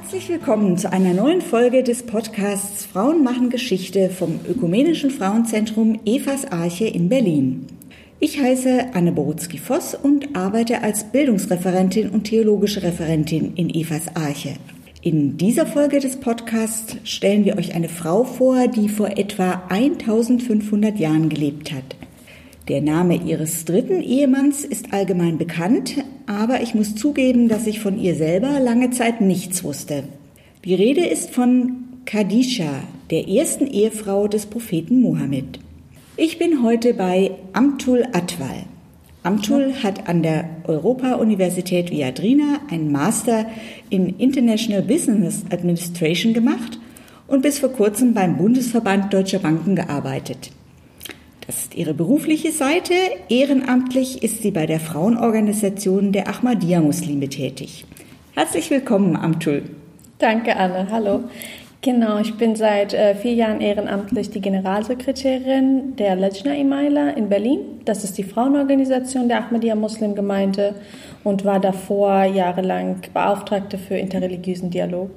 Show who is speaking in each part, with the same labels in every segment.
Speaker 1: Herzlich willkommen zu einer neuen Folge des Podcasts Frauen machen Geschichte vom Ökumenischen Frauenzentrum Evas Arche in Berlin. Ich heiße Anne Borutzki-Voss und arbeite als Bildungsreferentin und theologische Referentin in Evas Arche. In dieser Folge des Podcasts stellen wir euch eine Frau vor, die vor etwa 1500 Jahren gelebt hat. Der Name ihres dritten Ehemanns ist allgemein bekannt, aber ich muss zugeben, dass ich von ihr selber lange Zeit nichts wusste. Die Rede ist von Khadija, der ersten Ehefrau des Propheten Mohammed. Ich bin heute bei Amtul Atwal. Amtul hat an der Europa-Universität Viadrina einen Master in International Business Administration gemacht und bis vor kurzem beim Bundesverband Deutscher Banken gearbeitet. Das ist ihre berufliche Seite. Ehrenamtlich ist sie bei der Frauenorganisation der Ahmadiyya-Muslime tätig. Herzlich willkommen, Amtul.
Speaker 2: Danke, Anne. Hallo. Genau, ich bin seit äh, vier Jahren ehrenamtlich die Generalsekretärin der Lejna Imaila in Berlin. Das ist die Frauenorganisation der Ahmadiyya Muslim Gemeinde und war davor jahrelang Beauftragte für interreligiösen Dialog.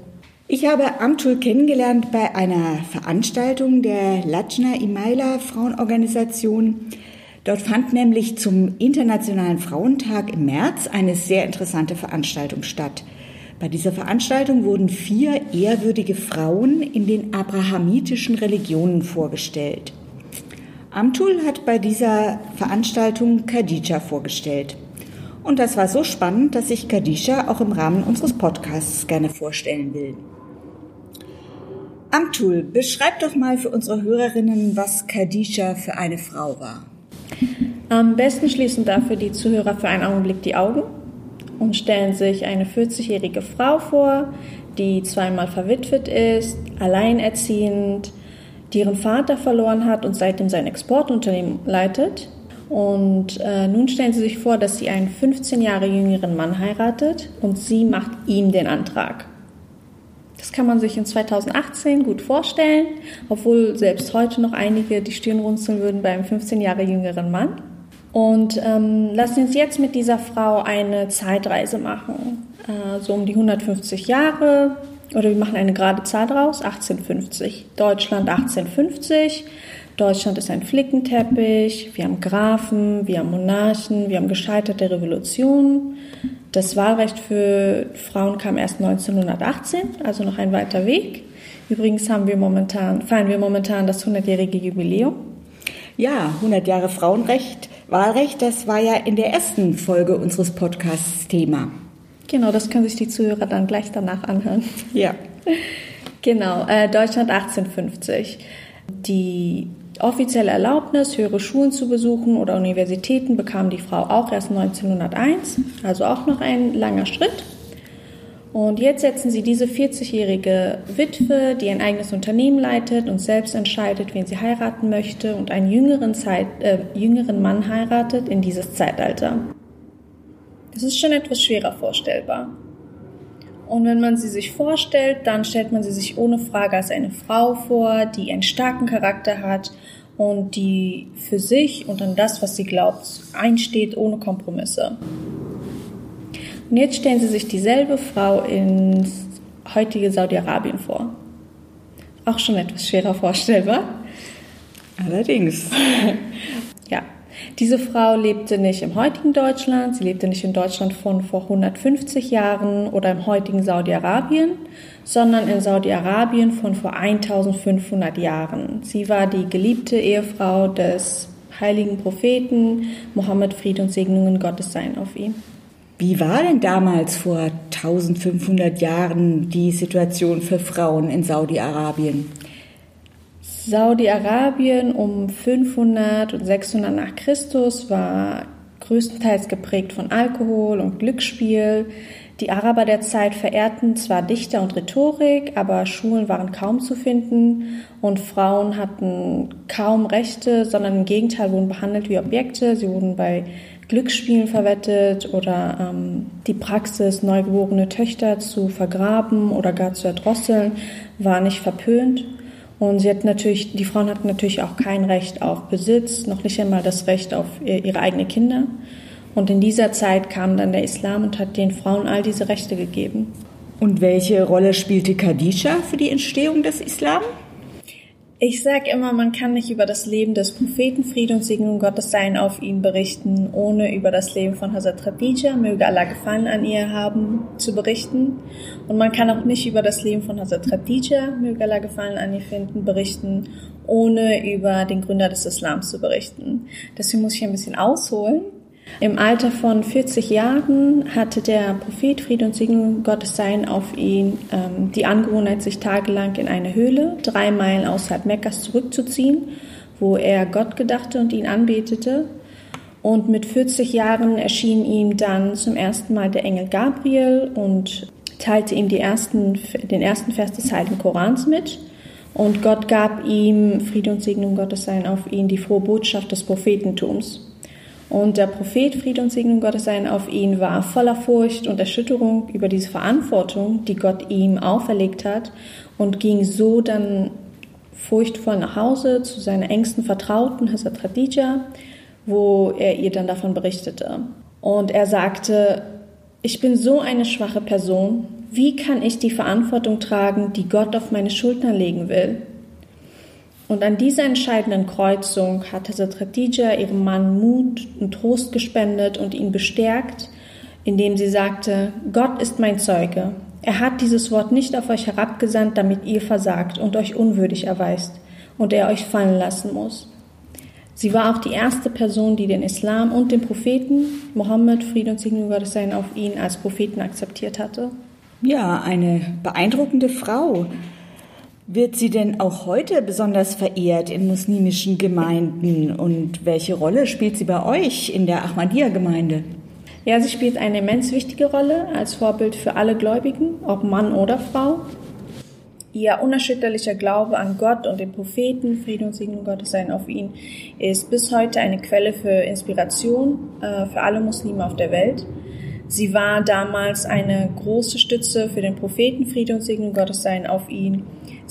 Speaker 1: Ich habe Amtul kennengelernt bei einer Veranstaltung der Lajna Imaila Frauenorganisation. Dort fand nämlich zum Internationalen Frauentag im März eine sehr interessante Veranstaltung statt. Bei dieser Veranstaltung wurden vier ehrwürdige Frauen in den abrahamitischen Religionen vorgestellt. Amtul hat bei dieser Veranstaltung Khadija vorgestellt. Und das war so spannend, dass ich Khadija auch im Rahmen unseres Podcasts gerne vorstellen will. Amtul, beschreib doch mal für unsere Hörerinnen, was Khadija für eine Frau war.
Speaker 2: Am besten schließen dafür die Zuhörer für einen Augenblick die Augen und stellen sich eine 40-jährige Frau vor, die zweimal verwitwet ist, alleinerziehend, die ihren Vater verloren hat und seitdem sein Exportunternehmen leitet. Und äh, nun stellen Sie sich vor, dass sie einen 15 Jahre jüngeren Mann heiratet und sie macht ihm den Antrag. Das kann man sich in 2018 gut vorstellen, obwohl selbst heute noch einige die Stirn runzeln würden bei einem 15 Jahre jüngeren Mann. Und ähm, lassen uns jetzt mit dieser Frau eine Zeitreise machen. Äh, so um die 150 Jahre, oder wir machen eine gerade Zahl draus, 1850. Deutschland 1850. Deutschland ist ein Flickenteppich. Wir haben Grafen, wir haben Monarchen, wir haben gescheiterte Revolutionen. Das Wahlrecht für Frauen kam erst 1918, also noch ein weiter Weg. Übrigens haben wir momentan, feiern wir momentan das 100-jährige Jubiläum.
Speaker 1: Ja, 100 Jahre Frauenrecht, Wahlrecht, das war ja in der ersten Folge unseres Podcasts Thema.
Speaker 2: Genau, das können sich die Zuhörer dann gleich danach anhören.
Speaker 1: Ja.
Speaker 2: Genau, äh, Deutschland 1850. Die Offizielle Erlaubnis, höhere Schulen zu besuchen oder Universitäten bekam die Frau auch erst 1901, also auch noch ein langer Schritt. Und jetzt setzen sie diese 40-jährige Witwe, die ein eigenes Unternehmen leitet und selbst entscheidet, wen sie heiraten möchte und einen jüngeren, Zeit, äh, jüngeren Mann heiratet, in dieses Zeitalter. Das ist schon etwas schwerer vorstellbar. Und wenn man sie sich vorstellt, dann stellt man sie sich ohne Frage als eine Frau vor, die einen starken Charakter hat und die für sich und an das, was sie glaubt, einsteht ohne Kompromisse. Und jetzt stellen Sie sich dieselbe Frau ins heutige Saudi-Arabien vor. Auch schon etwas schwerer vorstellbar.
Speaker 1: Allerdings.
Speaker 2: ja, diese Frau lebte nicht im heutigen Deutschland, sie lebte nicht in Deutschland von vor 150 Jahren oder im heutigen Saudi-Arabien, sondern in Saudi-Arabien von vor 1500 Jahren. Sie war die geliebte Ehefrau des heiligen Propheten, Mohammed Fried und Segnungen Gottes seien auf ihm.
Speaker 1: Wie war denn damals vor 1500 Jahren die Situation für Frauen in Saudi-Arabien?
Speaker 2: Saudi-Arabien um 500 und 600 nach Christus war größtenteils geprägt von Alkohol und Glücksspiel. Die Araber der Zeit verehrten zwar Dichter und Rhetorik, aber Schulen waren kaum zu finden und Frauen hatten kaum Rechte, sondern im Gegenteil wurden behandelt wie Objekte. Sie wurden bei Glücksspielen verwettet oder ähm, die Praxis, neugeborene Töchter zu vergraben oder gar zu erdrosseln, war nicht verpönt. Und sie hat natürlich, die Frauen hatten natürlich auch kein Recht auf Besitz, noch nicht einmal das Recht auf ihre eigenen Kinder. Und in dieser Zeit kam dann der Islam und hat den Frauen all diese Rechte gegeben.
Speaker 1: Und welche Rolle spielte Khadija für die Entstehung des Islam?
Speaker 2: Ich sage immer, man kann nicht über das Leben des Propheten Friede und Segen Gottes sein auf ihn berichten, ohne über das Leben von Hazrat Khadija, möge Allah Gefallen an ihr haben, zu berichten. Und man kann auch nicht über das Leben von Hazrat Khadija, möge Allah Gefallen an ihr finden, berichten, ohne über den Gründer des Islams zu berichten. Deswegen muss ich ein bisschen ausholen. Im Alter von 40 Jahren hatte der Prophet Friede und Segen Gottes sein auf ihn ähm, die Angewohnheit, sich tagelang in eine Höhle drei Meilen außerhalb Mekkas zurückzuziehen, wo er Gott gedachte und ihn anbetete. Und mit 40 Jahren erschien ihm dann zum ersten Mal der Engel Gabriel und teilte ihm ersten, den ersten Vers des Heiligen Korans mit. Und Gott gab ihm, Friede und Segen Gottes sein auf ihn, die frohe Botschaft des Prophetentums. Und der Prophet, Friede und Segen Gottes seien auf ihn, war voller Furcht und Erschütterung über diese Verantwortung, die Gott ihm auferlegt hat und ging so dann furchtvoll nach Hause zu seiner engsten Vertrauten, Hazrat Khadija, wo er ihr dann davon berichtete. Und er sagte, ich bin so eine schwache Person, wie kann ich die Verantwortung tragen, die Gott auf meine Schultern legen will? Und an dieser entscheidenden Kreuzung hat Hazrat ihrem Mann Mut und Trost gespendet und ihn bestärkt, indem sie sagte, Gott ist mein Zeuge. Er hat dieses Wort nicht auf euch herabgesandt, damit ihr versagt und euch unwürdig erweist und er euch fallen lassen muss. Sie war auch die erste Person, die den Islam und den Propheten Mohammed, Friede und Segen Gottes seien auf ihn als Propheten akzeptiert hatte.
Speaker 1: Ja, eine beeindruckende Frau. Wird sie denn auch heute besonders verehrt in muslimischen Gemeinden und welche Rolle spielt sie bei euch in der Ahmadiyya-Gemeinde?
Speaker 2: Ja, sie spielt eine immens wichtige Rolle als Vorbild für alle Gläubigen, ob Mann oder Frau. Ihr unerschütterlicher Glaube an Gott und den Propheten, Frieden und Segen Gottes seien auf ihn, ist bis heute eine Quelle für Inspiration äh, für alle Muslime auf der Welt. Sie war damals eine große Stütze für den Propheten, Friede und Segen Gottes seien auf ihn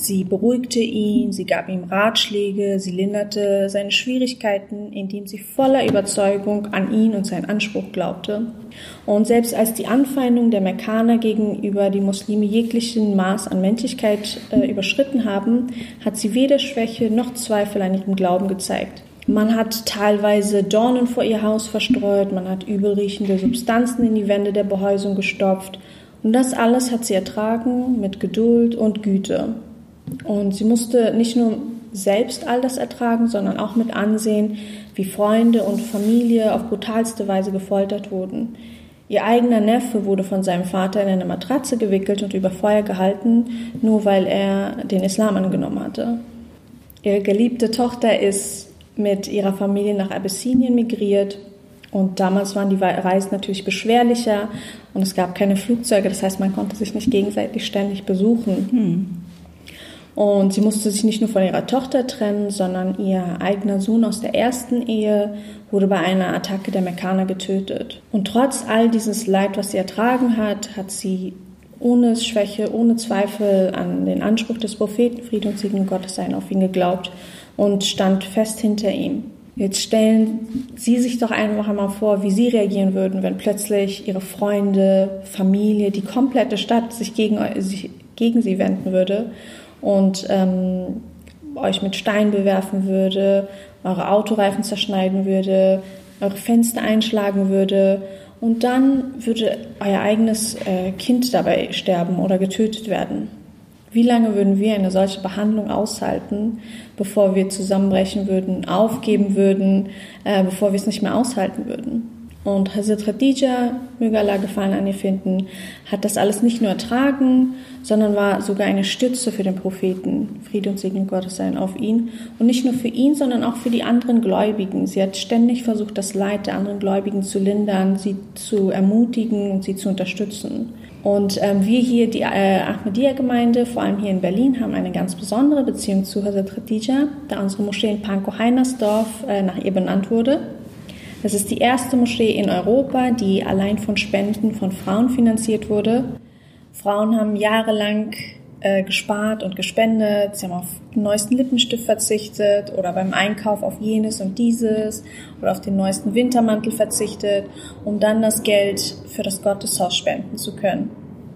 Speaker 2: Sie beruhigte ihn, sie gab ihm Ratschläge, sie linderte seine Schwierigkeiten, indem sie voller Überzeugung an ihn und seinen Anspruch glaubte. Und selbst als die Anfeindungen der Mekkaner gegenüber die Muslime jeglichen Maß an Menschlichkeit äh, überschritten haben, hat sie weder Schwäche noch Zweifel an ihrem Glauben gezeigt. Man hat teilweise Dornen vor ihr Haus verstreut, man hat übelriechende Substanzen in die Wände der Behäusung gestopft. Und das alles hat sie ertragen mit Geduld und Güte. Und sie musste nicht nur selbst all das ertragen, sondern auch mit ansehen, wie Freunde und Familie auf brutalste Weise gefoltert wurden. Ihr eigener Neffe wurde von seinem Vater in eine Matratze gewickelt und über Feuer gehalten, nur weil er den Islam angenommen hatte. Ihre geliebte Tochter ist mit ihrer Familie nach Abyssinien migriert und damals waren die Reisen natürlich beschwerlicher und es gab keine Flugzeuge, das heißt, man konnte sich nicht gegenseitig ständig besuchen. Hm. Und sie musste sich nicht nur von ihrer Tochter trennen, sondern ihr eigener Sohn aus der ersten Ehe wurde bei einer Attacke der Mekkaner getötet. Und trotz all dieses Leid, was sie ertragen hat, hat sie ohne Schwäche, ohne Zweifel an den Anspruch des Propheten, Friede und Segen Gottes sein, auf ihn geglaubt und stand fest hinter ihm. Jetzt stellen Sie sich doch einfach einmal vor, wie Sie reagieren würden, wenn plötzlich Ihre Freunde, Familie, die komplette Stadt sich gegen, sich gegen Sie wenden würde und ähm, euch mit Steinen bewerfen würde, eure Autoreifen zerschneiden würde, eure Fenster einschlagen würde und dann würde euer eigenes äh, Kind dabei sterben oder getötet werden. Wie lange würden wir eine solche Behandlung aushalten, bevor wir zusammenbrechen würden, aufgeben würden, äh, bevor wir es nicht mehr aushalten würden? Und Hazrat Khadija, möge Allah Gefallen an ihr finden, hat das alles nicht nur ertragen, sondern war sogar eine Stütze für den Propheten. Friede und Segen Gottes seien auf ihn. Und nicht nur für ihn, sondern auch für die anderen Gläubigen. Sie hat ständig versucht, das Leid der anderen Gläubigen zu lindern, sie zu ermutigen und sie zu unterstützen. Und ähm, wir hier, die äh, Ahmadiyya-Gemeinde, vor allem hier in Berlin, haben eine ganz besondere Beziehung zu Hazrat Khadija, da unsere Moschee in Pankow-Heinersdorf äh, nach ihr benannt wurde. Das ist die erste Moschee in Europa, die allein von Spenden von Frauen finanziert wurde. Frauen haben jahrelang äh, gespart und gespendet, sie haben auf den neuesten Lippenstift verzichtet oder beim Einkauf auf jenes und dieses oder auf den neuesten Wintermantel verzichtet, um dann das Geld für das Gotteshaus spenden zu können.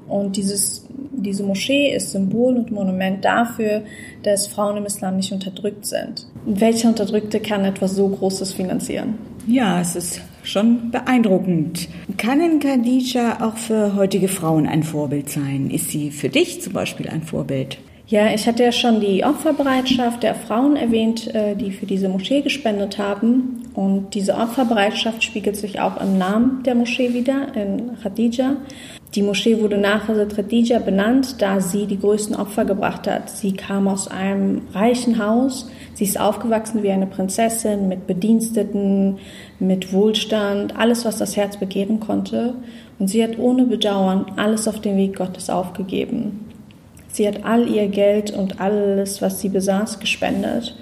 Speaker 2: Und dieses diese Moschee ist Symbol und Monument dafür, dass Frauen im Islam nicht unterdrückt sind. Welcher Unterdrückte kann etwas so Großes finanzieren?
Speaker 1: Ja, es ist schon beeindruckend. Kann Khadija auch für heutige Frauen ein Vorbild sein? Ist sie für dich zum Beispiel ein Vorbild?
Speaker 2: Ja, ich hatte ja schon die Opferbereitschaft der Frauen erwähnt, äh, die für diese Moschee gespendet haben. Und diese Opferbereitschaft spiegelt sich auch im Namen der Moschee wieder, in Khadija. Die Moschee wurde nach Hazrat Khadija benannt, da sie die größten Opfer gebracht hat. Sie kam aus einem reichen Haus. Sie ist aufgewachsen wie eine Prinzessin mit Bediensteten, mit Wohlstand, alles, was das Herz begehren konnte. Und sie hat ohne Bedauern alles auf den Weg Gottes aufgegeben. Sie hat all ihr Geld und alles, was sie besaß, gespendet.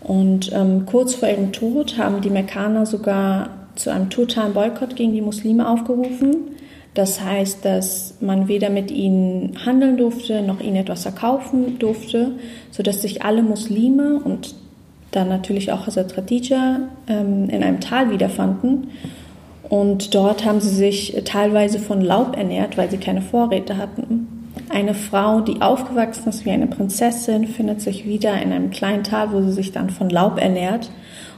Speaker 2: Und ähm, kurz vor ihrem Tod haben die Mekkaner sogar zu einem totalen Boykott gegen die Muslime aufgerufen. Das heißt, dass man weder mit ihnen handeln durfte, noch ihnen etwas verkaufen durfte, sodass sich alle Muslime und dann natürlich auch Hazrat Khadija ähm, in einem Tal wiederfanden. Und dort haben sie sich teilweise von Laub ernährt, weil sie keine Vorräte hatten. Eine Frau, die aufgewachsen ist wie eine Prinzessin, findet sich wieder in einem kleinen Tal, wo sie sich dann von Laub ernährt.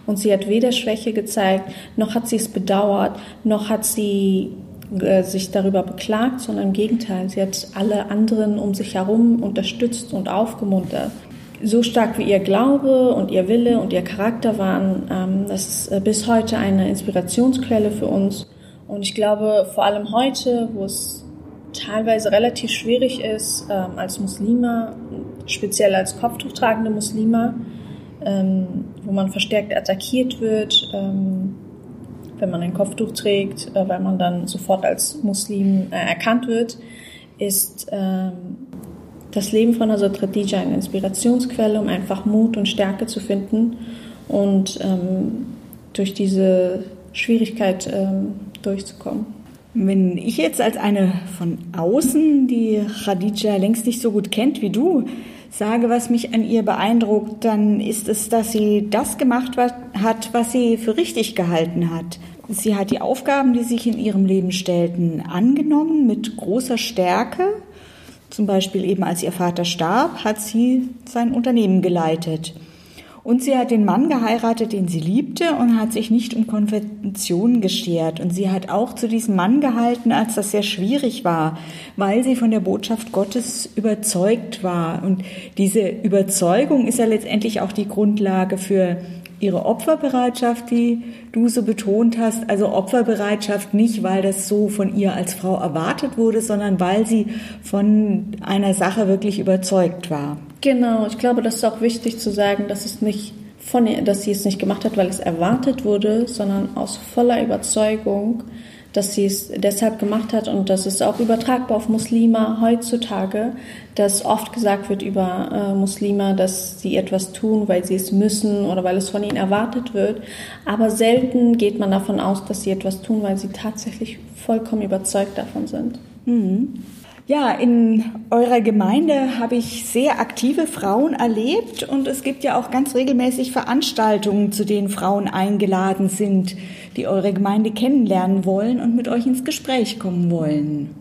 Speaker 2: Und sie hat weder Schwäche gezeigt, noch hat sie es bedauert, noch hat sie äh, sich darüber beklagt, sondern im Gegenteil, sie hat alle anderen um sich herum unterstützt und aufgemuntert. So stark wie ihr Glaube und ihr Wille und ihr Charakter waren, ähm, das ist äh, bis heute eine Inspirationsquelle für uns. Und ich glaube, vor allem heute, wo es teilweise relativ schwierig ist, ähm, als Muslime, speziell als Kopftuch tragende Muslime, ähm, wo man verstärkt attackiert wird, wenn man ein Kopftuch trägt, äh, weil man dann sofort als Muslim äh, erkannt wird, ist ähm, das Leben von Hazrat Khadija eine Inspirationsquelle, um einfach Mut und Stärke zu finden und ähm, durch diese Schwierigkeit ähm, durchzukommen.
Speaker 1: Wenn ich jetzt als eine von außen, die Khadija längst nicht so gut kennt wie du, sage, was mich an ihr beeindruckt, dann ist es, dass sie das gemacht hat, was sie für richtig gehalten hat. Sie hat die Aufgaben, die sich in ihrem Leben stellten, angenommen mit großer Stärke. Zum Beispiel eben als ihr Vater starb, hat sie sein Unternehmen geleitet. Und sie hat den Mann geheiratet, den sie liebte und hat sich nicht um Konventionen geschert. Und sie hat auch zu diesem Mann gehalten, als das sehr schwierig war, weil sie von der Botschaft Gottes überzeugt war. Und diese Überzeugung ist ja letztendlich auch die Grundlage für ihre Opferbereitschaft, die du so betont hast. Also Opferbereitschaft nicht, weil das so von ihr als Frau erwartet wurde, sondern weil sie von einer Sache wirklich überzeugt war.
Speaker 2: Genau, ich glaube, das ist auch wichtig zu sagen, dass es nicht von ihr, dass sie es nicht gemacht hat, weil es erwartet wurde, sondern aus voller Überzeugung, dass sie es deshalb gemacht hat und das ist auch übertragbar auf Muslime heutzutage, dass oft gesagt wird über äh, Muslime, dass sie etwas tun, weil sie es müssen oder weil es von ihnen erwartet wird, aber selten geht man davon aus, dass sie etwas tun, weil sie tatsächlich vollkommen überzeugt davon sind.
Speaker 1: Mhm. Ja, in eurer Gemeinde habe ich sehr aktive Frauen erlebt und es gibt ja auch ganz regelmäßig Veranstaltungen, zu denen Frauen eingeladen sind, die eure Gemeinde kennenlernen wollen und mit euch ins Gespräch kommen wollen.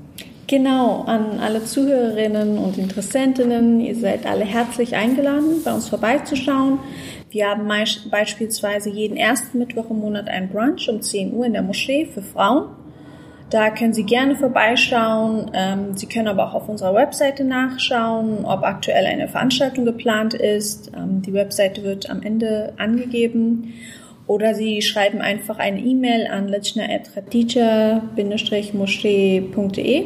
Speaker 2: Genau, an alle Zuhörerinnen und Interessentinnen, ihr seid alle herzlich eingeladen, bei uns vorbeizuschauen. Wir haben beispielsweise jeden ersten Mittwoch im Monat ein Brunch um 10 Uhr in der Moschee für Frauen. Da können Sie gerne vorbeischauen. Ähm, Sie können aber auch auf unserer Webseite nachschauen, ob aktuell eine Veranstaltung geplant ist. Ähm, die Webseite wird am Ende angegeben. Oder Sie schreiben einfach eine E-Mail an lechner-moschee.de. Äh,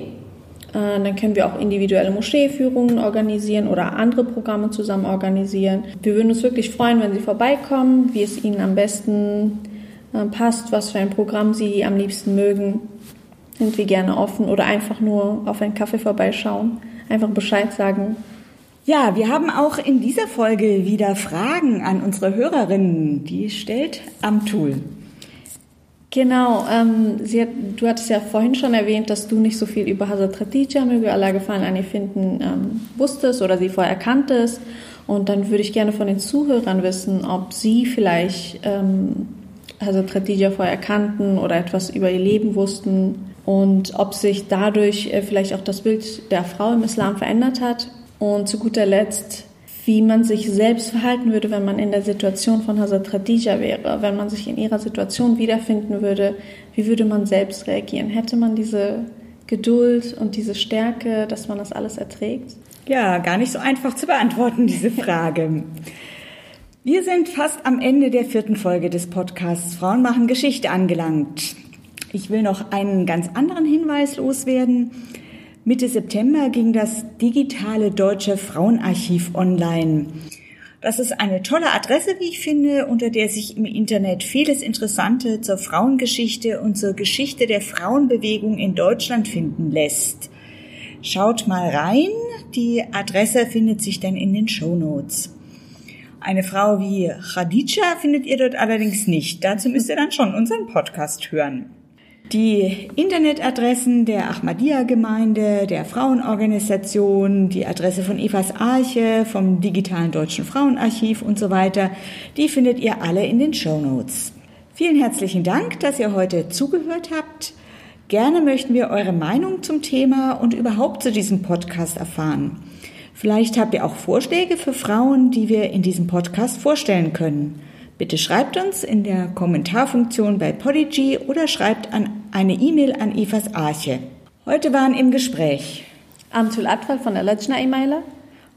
Speaker 2: dann können wir auch individuelle Moscheeführungen organisieren oder andere Programme zusammen organisieren. Wir würden uns wirklich freuen, wenn Sie vorbeikommen, wie es Ihnen am besten äh, passt, was für ein Programm Sie am liebsten mögen sind wir gerne offen oder einfach nur auf einen Kaffee vorbeischauen, einfach Bescheid sagen.
Speaker 1: Ja, wir haben auch in dieser Folge wieder Fragen an unsere Hörerinnen. Die stellt Amtul.
Speaker 2: Genau, ähm, sie hat, du hattest ja vorhin schon erwähnt, dass du nicht so viel über Hazrat Khadija, möge Allah gefallen an ihr finden, ähm, wusstest oder sie vorher kanntest. Und dann würde ich gerne von den Zuhörern wissen, ob sie vielleicht ähm, Hazrat Khadija vorher kannten oder etwas über ihr Leben wussten. und ob sich dadurch äh, vielleicht auch das Bild der Frau im Islam verändert hat. Und zu guter Letzt, wie man sich selbst verhalten würde, wenn man in der Situation von Hazrat Khadija wäre, wenn man sich in ihrer Situation wiederfinden würde, wie würde man selbst reagieren? Hätte man diese Geduld und diese Stärke, dass man das alles erträgt?
Speaker 1: Ja, gar nicht so einfach zu beantworten, diese Frage. Wir sind fast am Ende der vierten Folge des Podcasts Frauen machen Geschichte angelangt. Ich will noch einen ganz anderen Hinweis loswerden. Mitte September ging das digitale Deutsche Frauenarchiv online. Das ist eine tolle Adresse, wie ich finde, unter der sich im Internet vieles Interessante zur Frauengeschichte und zur Geschichte der Frauenbewegung in Deutschland finden lässt. Schaut mal rein. Die Adresse findet sich dann in den Show Notes. Eine Frau wie Khadija findet ihr dort allerdings nicht. Dazu müsst ihr dann schon unseren Podcast hören. Die Internetadressen der Ahmadiyya-Gemeinde, der Frauenorganisation, die Adresse von Evas Arche, vom digitalen Deutschen Frauenarchiv und so weiter, die findet ihr alle in den Show Notes. Vielen herzlichen Dank, dass ihr heute zugehört habt. Gerne möchten wir eure Meinung zum Thema und überhaupt zu diesem Podcast erfahren. Vielleicht habt ihr auch Vorschläge für Frauen, die wir in diesem Podcast vorstellen können. Bitte schreibt uns in der Kommentarfunktion bei Podigy oder schreibt an eine E-Mail an Evas Arche. Heute waren im Gespräch
Speaker 2: Amtul Atwal von der Lajna Emaila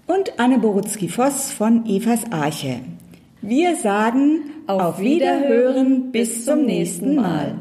Speaker 1: und Anne Borutzki-Voss von Evas Arche. Wir sagen auf Wiederhören bis zum nächsten Mal.